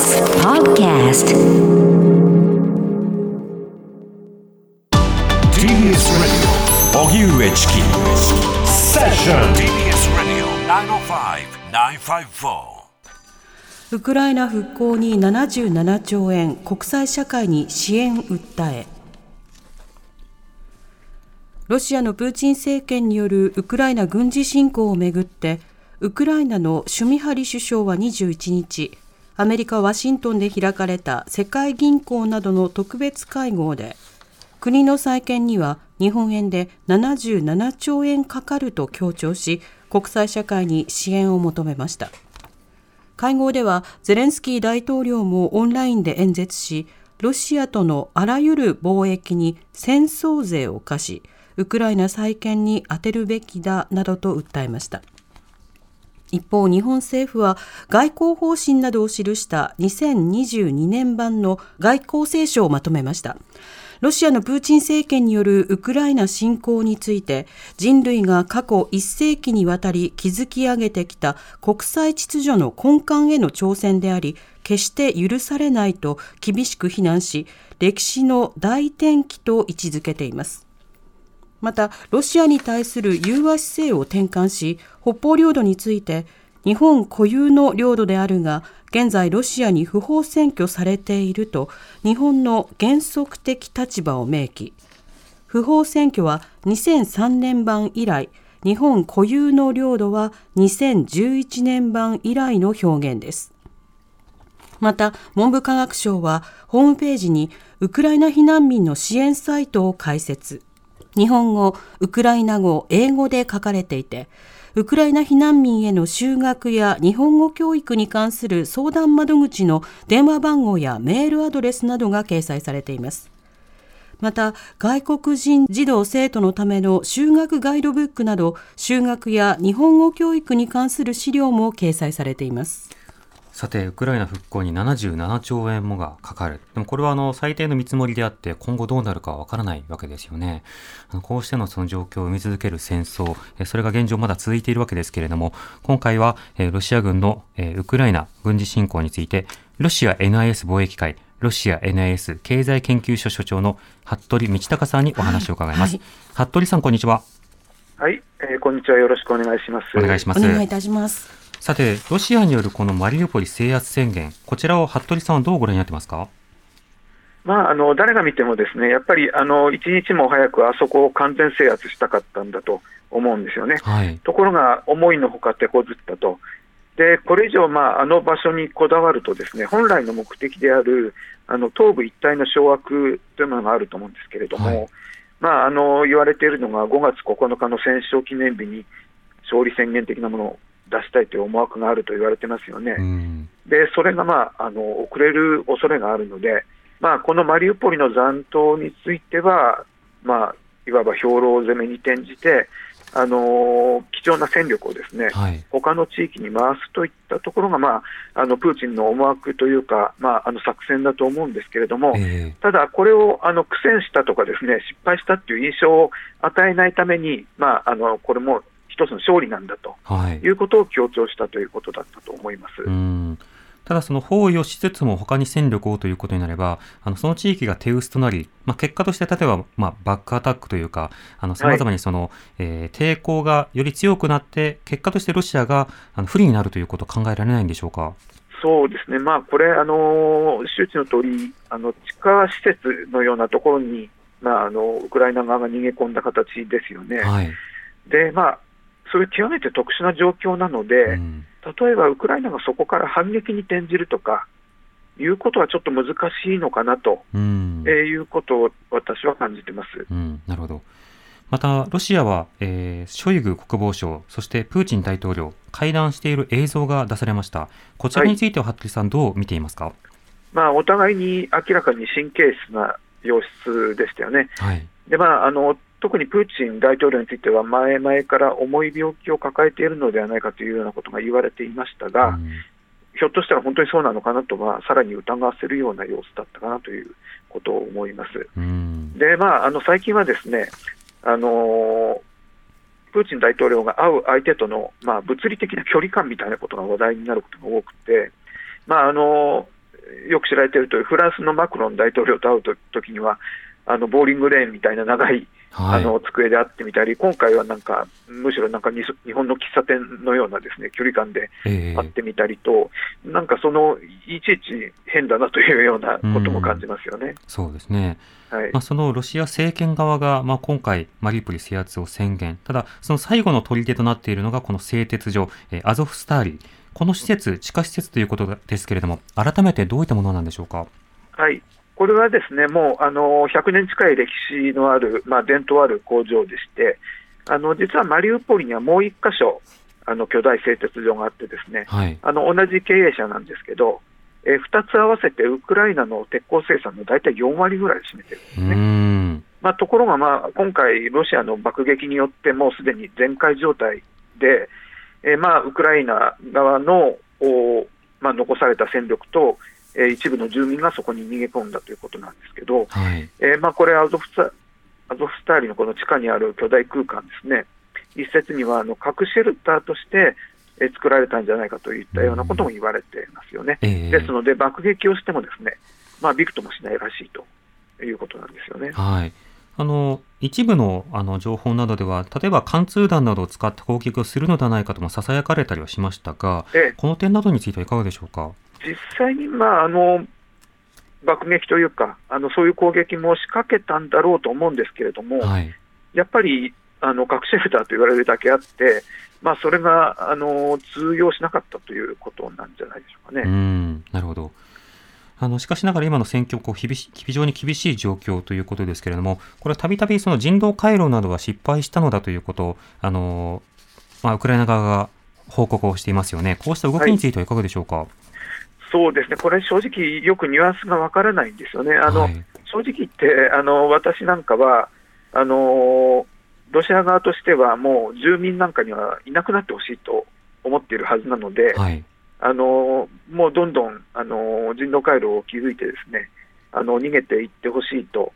TBS Podcast TBS Radio. 荻上チキセッション TBS Radio 905-954ウクライナ復興に77兆円国際社会に支援訴え。ロシアのプーチン政権によるウクライナ軍事侵攻をめぐってウクライナのシュミハリ首相は21日アメリカ・ワシントンで開かれた世界銀行などの特別会合で国の再建には日本円で77兆円かかると強調し国際社会に支援を求めました。会合ではゼレンスキー大統領もオンラインで演説しロシアとのあらゆる貿易に戦争税を課しウクライナ再建に充てるべきだなどと訴えました。一方、日本政府は外交方針などを記した2022年版の外交青書をまとめました。ロシアのプーチン政権によるウクライナ侵攻について人類が過去1世紀にわたり築き上げてきた国際秩序の根幹への挑戦であり決して許されないと厳しく非難し歴史の大転機と位置づけていますまたロシアに対する融和姿勢を転換し北方領土について日本固有の領土であるが現在ロシアに不法占拠されていると日本の原則的立場を明記。不法占拠は2003年版以来日本固有の領土は2011年版以来の表現です。また文部科学省はホームページにウクライナ避難民の支援サイトを開設。日本語、ウクライナ語、英語で書かれていて、ウクライナ避難民への就学や日本語教育に関する相談窓口の電話番号やメールアドレスなどが掲載されています。また、外国人児童生徒のための修学ガイドブックなど、修学や日本語教育に関する資料も掲載されています。さて、ウクライナ復興に77兆円もがかかる。でもこれはあの最低の見積もりであって、今後どうなるかわからないわけですよね。あのこうしてのその状況を生み続ける戦争、それが現状まだ続いているわけですけれども、今回はロシア軍のウクライナ軍事侵攻について、ロシア NIS 貿易会、ロシア NIS 経済研究所所長の服部道隆さんにお話を伺います。はいはい、服部さん、こんにちは。はい、えー、こんにちは。よろしくお願いします。お願いします。お願いいたします。さて、ロシアによるこのマリウポリ制圧宣言、こちらを服部さんはどうご覧になってますか？まあ、あの誰が見ても、ですねやっぱりあの一日も早くあそこを完全制圧したかったんだと思うんですよね。はい、ところが、思いのほか手こずったと。でこれ以上、まあ、あの場所にこだわると、ですね本来の目的であるあの東部一帯の掌握というものがあると思うんですけれども、はい、まあ、あの言われているのが5月9日の戦勝記念日に勝利宣言的なものを出したいという思惑があると言われてますよね。で、それが、まあ、あの遅れる恐れがあるので、まあ、このマリウポリの残党については、まあ、いわば兵糧攻めに転じて、あの貴重な戦力をですね、はい、他の地域に回すといったところが、まあ、あのプーチンの思惑というか、まあ、あの作戦だと思うんですけれども、えー、ただ、これをあの苦戦したとか、ですね失敗したっていう印象を与えないために、まあ、あのこれも一つの勝利なんだと、はい、いうことを強調したということだったと思います。ただその包囲をしつつも他に戦力をということになれば、あのその地域が手薄となり、まあ、結果として例えば、まあ、バックアタックというか、さまざまにその、はい、えー、抵抗がより強くなって、結果としてロシアがあの不利になるということ考えられないんでしょうか？そうですね、まあ、これ、あの周知の通りあり、地下施設のようなところに、まあ、あのウクライナ側が逃げ込んだ形ですよね。はい、でまあそれ極めて特殊な状況なので、うん、例えばウクライナがそこから反撃に転じるとか、いうことはちょっと難しいのかなと、うん、えー、いうことを私は感じてます、うん、なるほど。また、ロシアは、えー、ショイグ国防相、そしてプーチン大統領、会談している映像が出されました。こちらについては、服部さん、どう見ていますか、まあ、お互いに明らかに神経質な様子でしたよね。はい、でまあ、あの特にプーチン大統領については、前々から重い病気を抱えているのではないかというようなことが言われていましたが、うん、ひょっとしたら本当にそうなのかなとは、さらに疑わせるような様子だったかなということを思います。うん、で、まあ、あの最近はですね、あのプーチン大統領が会う相手との、まあ、物理的な距離感みたいなことが話題になることが多くて、まああのよく知られているとフランスのマクロン大統領と会うときには、あのボーリングレーンみたいな長い、はい、あの机であってみたり、今回はなんか、むしろなんか日本の喫茶店のようなですね距離感で会ってみたりと、えー、なんかそのいちいち変だなというようなことも感じますよね。うそうですね。はい。まあ、そのロシア政権側が、まあ、今回、マリウポリ制圧を宣言、ただ、その最後の砦となっているのが、この製鉄所、えー、アゾフスターリ、この施設、地下施設ということですけれども、改めてどういったものなんでしょうか？はいこれはですねもうあの100年近い歴史のある、まあ、伝統ある工場でして、あの実はマリウポリにはもう1箇所、あの巨大製鉄所があって、ですね、はい、あの同じ経営者なんですけど、えー、2つ合わせてウクライナの鉄鋼生産の大体4割ぐらい占めてるんですね。まあ、ところが、まあ、今回、ロシアの爆撃によって、もうすでに全壊状態で、えー、まあ、ウクライナ側のお、まあ、残された戦力と、えー、一部の住民がそこに逃げ込んだということなんですけど、はい、えー、まあ、これアゾフス、アゾフスターリのこの地下にある巨大空間ですね、一説にはあの核シェルターとして、えー、作られたんじゃないかといったようなことも言われていますよね。ですので、爆撃をしてもですね、まあ、びくともしないらしいということなんですよね。はいあの一部のあの情報などでは、例えば貫通弾などを使って攻撃をするのではないかともささやかれたりはしましたが、ええ、この点などについてはいかがでしょうか？実際に、まあ、あの爆撃というかあの、そういう攻撃も仕掛けたんだろうと思うんですけれども、はい、やっぱりあの核シェルターと言われるだけあって、まあ、それがあの通用しなかったということなんじゃないでしょうかね。うんなるほどあのしかしながら今の戦況こう非常に厳しい状況ということですけれども、これはたびたびその人道回廊などは失敗したのだということを、あのまあ、ウクライナ側が報告をしていますよね。こうした動きについてはいかがでしょうか？はいそうですね、これ、正直、よくニュアンスがわからないんですよね。あの、はい、正直言ってあの、私なんかはあの、ロシア側としては、もう住民なんかにはいなくなってほしいと思っているはずなので、はい、あのもうどんどんあの人道回廊を築いて、ですねあの逃げていってほしいと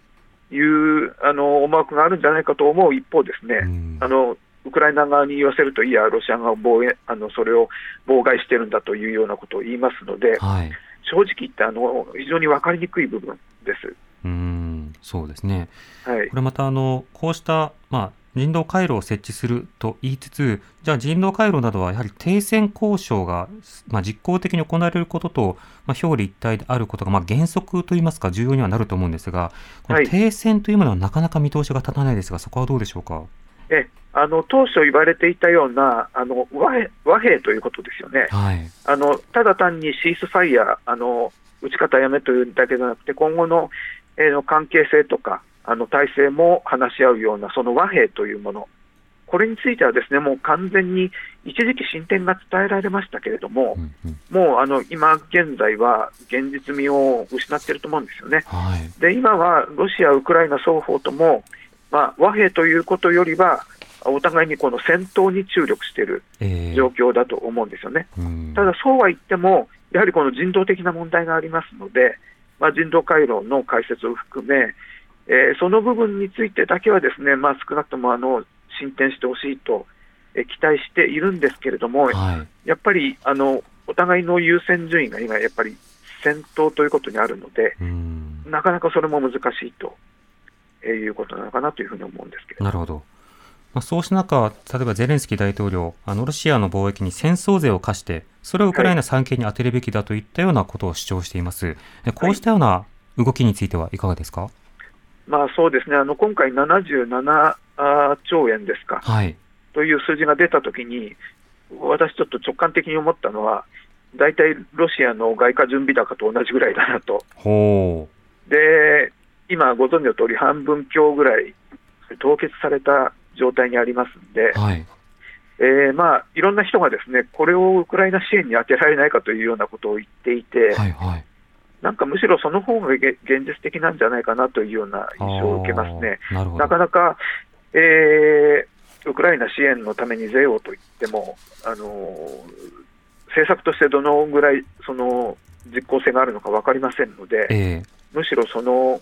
いうあの思惑があるんじゃないかと思う一方、ですね、あのウクライナ側に言わせると、いや、ロシア側防衛あのそれを妨害してるんだというようなことを言いますので、はい、正直言ってあの、非常に分かりにくい部分です。うんそうですね、はい、これまたあの、こうした、まあ、人道回廊を設置すると言いつつ、じゃあ人道回廊などはやはり停戦交渉が、まあ、実効的に行われることと、まあ、表裏一体であることが、まあ、原則といいますか、重要にはなると思うんですが、この停戦というものはなかなか見通しが立たないですが、そこはどうでしょうか？えあの当初言われていたようなあの和平和平ということですよね、はい、あのただ単にシースファイヤー、あの撃ち方やめというだけじゃなくて、今後の,、えー、の関係性とか、あの体制も話し合うような、その和平というもの、これについてはですねもう完全に一時期進展が伝えられましたけれども、うんうん、もうあの今現在は現実味を失っていると思うんですよね。はい、で今はロシア、ウクライナ双方とも、まあ、和平ということよりは、お互いにこの戦闘に注力している状況だと思うんですよね。えー、ただ、そうは言っても、やはりこの人道的な問題がありますので、まあ、人道回廊の開設を含め、えー、その部分についてだけはですね、まあ、少なくともあの進展してほしいと、えー、期待しているんですけれども、はい、やっぱりあのお互いの優先順位が今、やっぱり戦闘ということにあるので、なかなかそれも難しいということなのかなというふうに思うんですけど。なるほど。まあ、そうした中、例えばゼレンスキー大統領、あのロシアの貿易に戦争税を課して、それをウクライナ産経に充てるべきだといったようなことを主張しています。はい、こうしたような動きについてはいかがですか、まあ、そうですね、あの今回77兆円ですか、はい、という数字が出たときに、私ちょっと直感的に思ったのは、大体ロシアの外貨準備高と同じぐらいだなと。で、今、ご存知の通り、半分強ぐらい凍結された状態にありますんで、はい。えーまあ、いろんな人がですねこれをウクライナ支援に充てられないかというようなことを言っていて、はいはい、なんかむしろその方が現実的なんじゃないかなというような印象を受けますね。なかなか、えー、ウクライナ支援のために税をと言っても、あの政策としてどのぐらいその実効性があるのか分かりませんので、えー、むしろその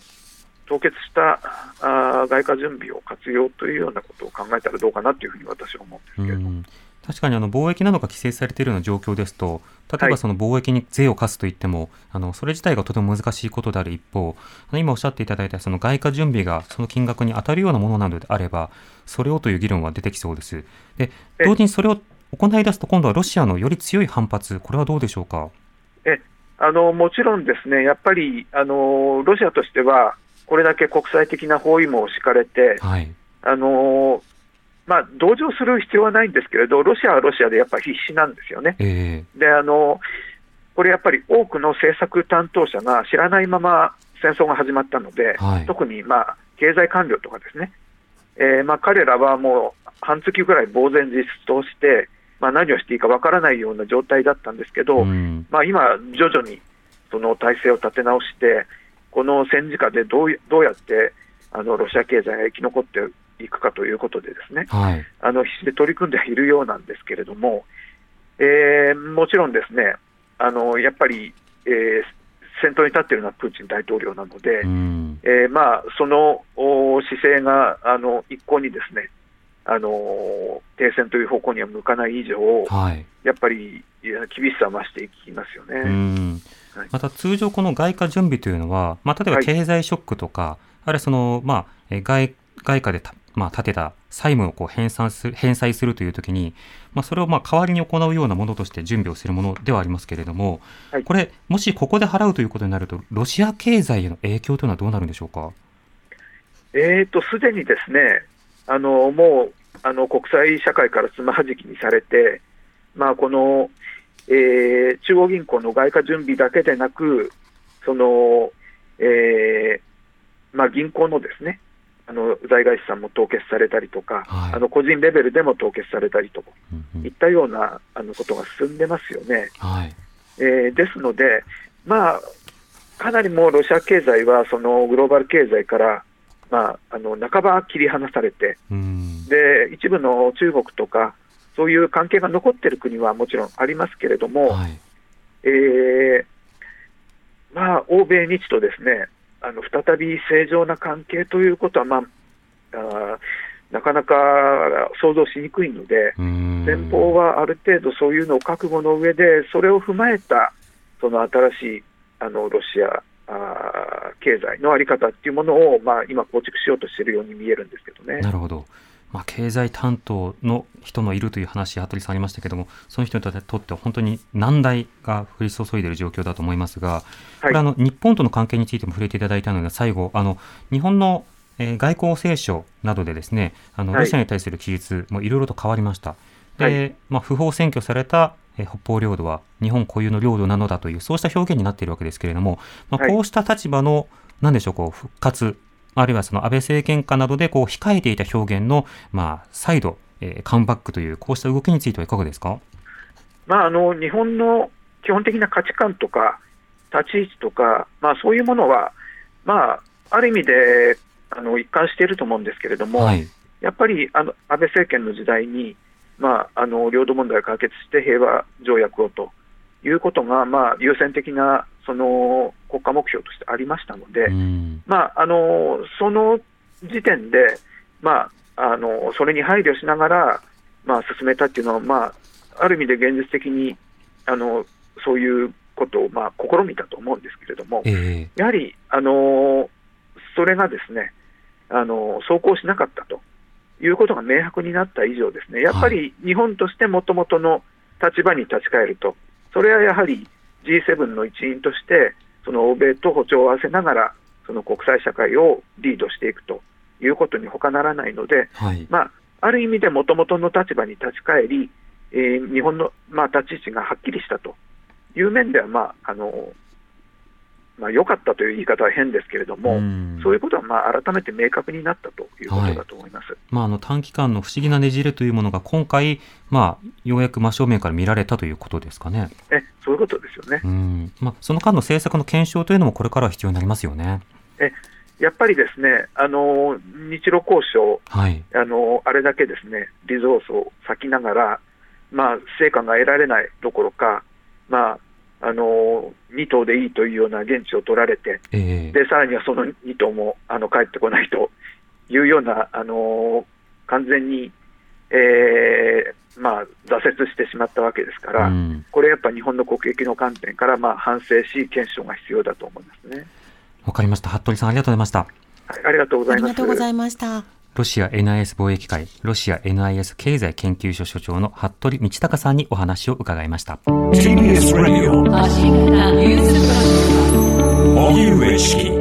凍結したあ外貨準備を活用というようなことを考えたらどうかなというふうに私は思うんですけれども。確かにあの貿易などが規制されているような状況ですと、例えばその貿易に税を課すといっても、はい、あのそれ自体がとても難しいことである一方、今おっしゃっていただいたその外貨準備がその金額に当たるようなものなのであれば、それをという議論は出てきそうです。で同時にそれを行い出すと、今度はロシアのより強い反発、これはどうでしょうか？えあのもちろんですね、やっぱりあのロシアとしては、これだけ国際的な包囲網を敷かれて、はい、あのまあ、同情する必要はないんですけれど、ロシアはロシアでやっぱり必死なんですよね。えー、であのこれやっぱり多くの政策担当者が知らないまま戦争が始まったので、はい、特に、まあ、経済官僚とかですね、えーまあ、彼らはもう半月ぐらい呆然自失として、まあ、何をしていいかわからないような状態だったんですけど、うん、まあ、今、徐々にその体制を立て直して、この戦時下でどうどうやってあのロシア経済が生き残っていくかということで、ですね、はい、あの必死で取り組んでいるようなんですけれども、えー、もちろんですね、あのやっぱり、えー、先頭に立っているのはプーチン大統領なので、うん、えー、まあ、その姿勢があの一向にですね、あの停戦という方向には向かない以上、はい、やっぱり厳しさを増していきますよね。また通常、この外貨準備というのは、まあ、例えば経済ショックとか、はい、あるいはその、まあ、外外貨でまあ、立てた債務をこう返済する返済するというときに、まあ、それをまあ代わりに行うようなものとして準備をするものではありますけれども、はい、これ、もしここで払うということになると、ロシア経済への影響というのはどうなるんでしょうか？えーと、すでにですね、あのもうあの国際社会からつまはじきにされて、まあ、この、えー、中央銀行の外貨準備だけでなく、そのえーまあ、銀行のですね、あの在外資産も凍結されたりとか、はい、あの個人レベルでも凍結されたりといったようなあのことが進んでますよね。はい、えー、ですので、まあ、かなりもうロシア経済はそのグローバル経済から、まあ、あの半ば切り離されて、で一部の中国とか、そういう関係が残っている国はもちろんありますけれども、はい、えー、まあ、欧米、日とですねあの再び正常な関係ということは、まあ、あなかなか想像しにくいので、前方はある程度そういうのを覚悟の上で、それを踏まえたその新しいあのロシアあ経済の在り方っていうものを、まあ、今、構築しようとしているように見えるんですけどね。なるほどまあ、経済担当の人のいるという話、服部さんありましたけれども、その人にとっては本当に難題が降り注いでいる状況だと思いますが、これ、あの日本との関係についても触れていただいたので、最後、あの日本のえー、外交聖書などでですねあのロシアに対する記述もいろいろと変わりました。で、はい、まあ、不法占拠された、えー、北方領土は日本固有の領土なのだというそうした表現になっているわけですけれども、まあ、こうした立場の、なんでしょうこう復活あるいはその安倍政権下などでこう控えていた表現の、まあ、再度、えー、カムバックという、こうした動きについてはいかがですか、まあ、あの日本の基本的な価値観とか、立ち位置とか、まあ、そういうものは、まあ、ある意味であの一貫していると思うんですけれども、はい、やっぱりあの安倍政権の時代に、まあ、あの領土問題を解決して平和条約をということが、まあ、優先的なその国家目標としてありましたので、まあ、あのその時点で、まあ、あのそれに配慮しながら、まあ、進めたっていうのは、まあ、ある意味で現実的にあのそういうことを、まあ、試みたと思うんですけれども、えー、やはりあのそれがですねあの走行しなかったということが明白になった以上、ですねやっぱり日本としてもともとの立場に立ち返ると、それはやはり G7 の一員として、その欧米と歩調を合わせながら、その国際社会をリードしていくということに他ならないので、はい、まあ、ある意味でもともとの立場に立ち返り、えー、日本の、まあ、立ち位置がはっきりしたという面では、まああのまあ、良かったという言い方は変ですけれども、うそういうことはまあ改めて明確になったということだと思います、はい、まあ、あの短期間の不思議なねじれというものが今回、まあ、ようやく真正面から見られたということですかね。えそういうことですよね、うん。まあ、その間の政策の検証というのもこれからは必要になりますよね。えやっぱりですね、あの日露交渉、はい、あのあれだけですねリゾースを割きながら、まあ、成果が得られないどころか、まあ、あの2頭でいいというような現地を取られて、えー、でさらにはその2頭もあの帰ってこないというような、あの完全に、えーまあ、挫折してしまったわけですから、うん、これやっぱ日本の国益の観点から、まあ、反省し、検証が必要だと思いますね。わかりました。服部さん、ありがとうございました。はい、ありがとうございます。ありがとうございました。ロシア NIS 貿易会、ロシア NIS 経済研究所所長の服部道隆さんにお話を伺いました。TBS Radio 荻上チキ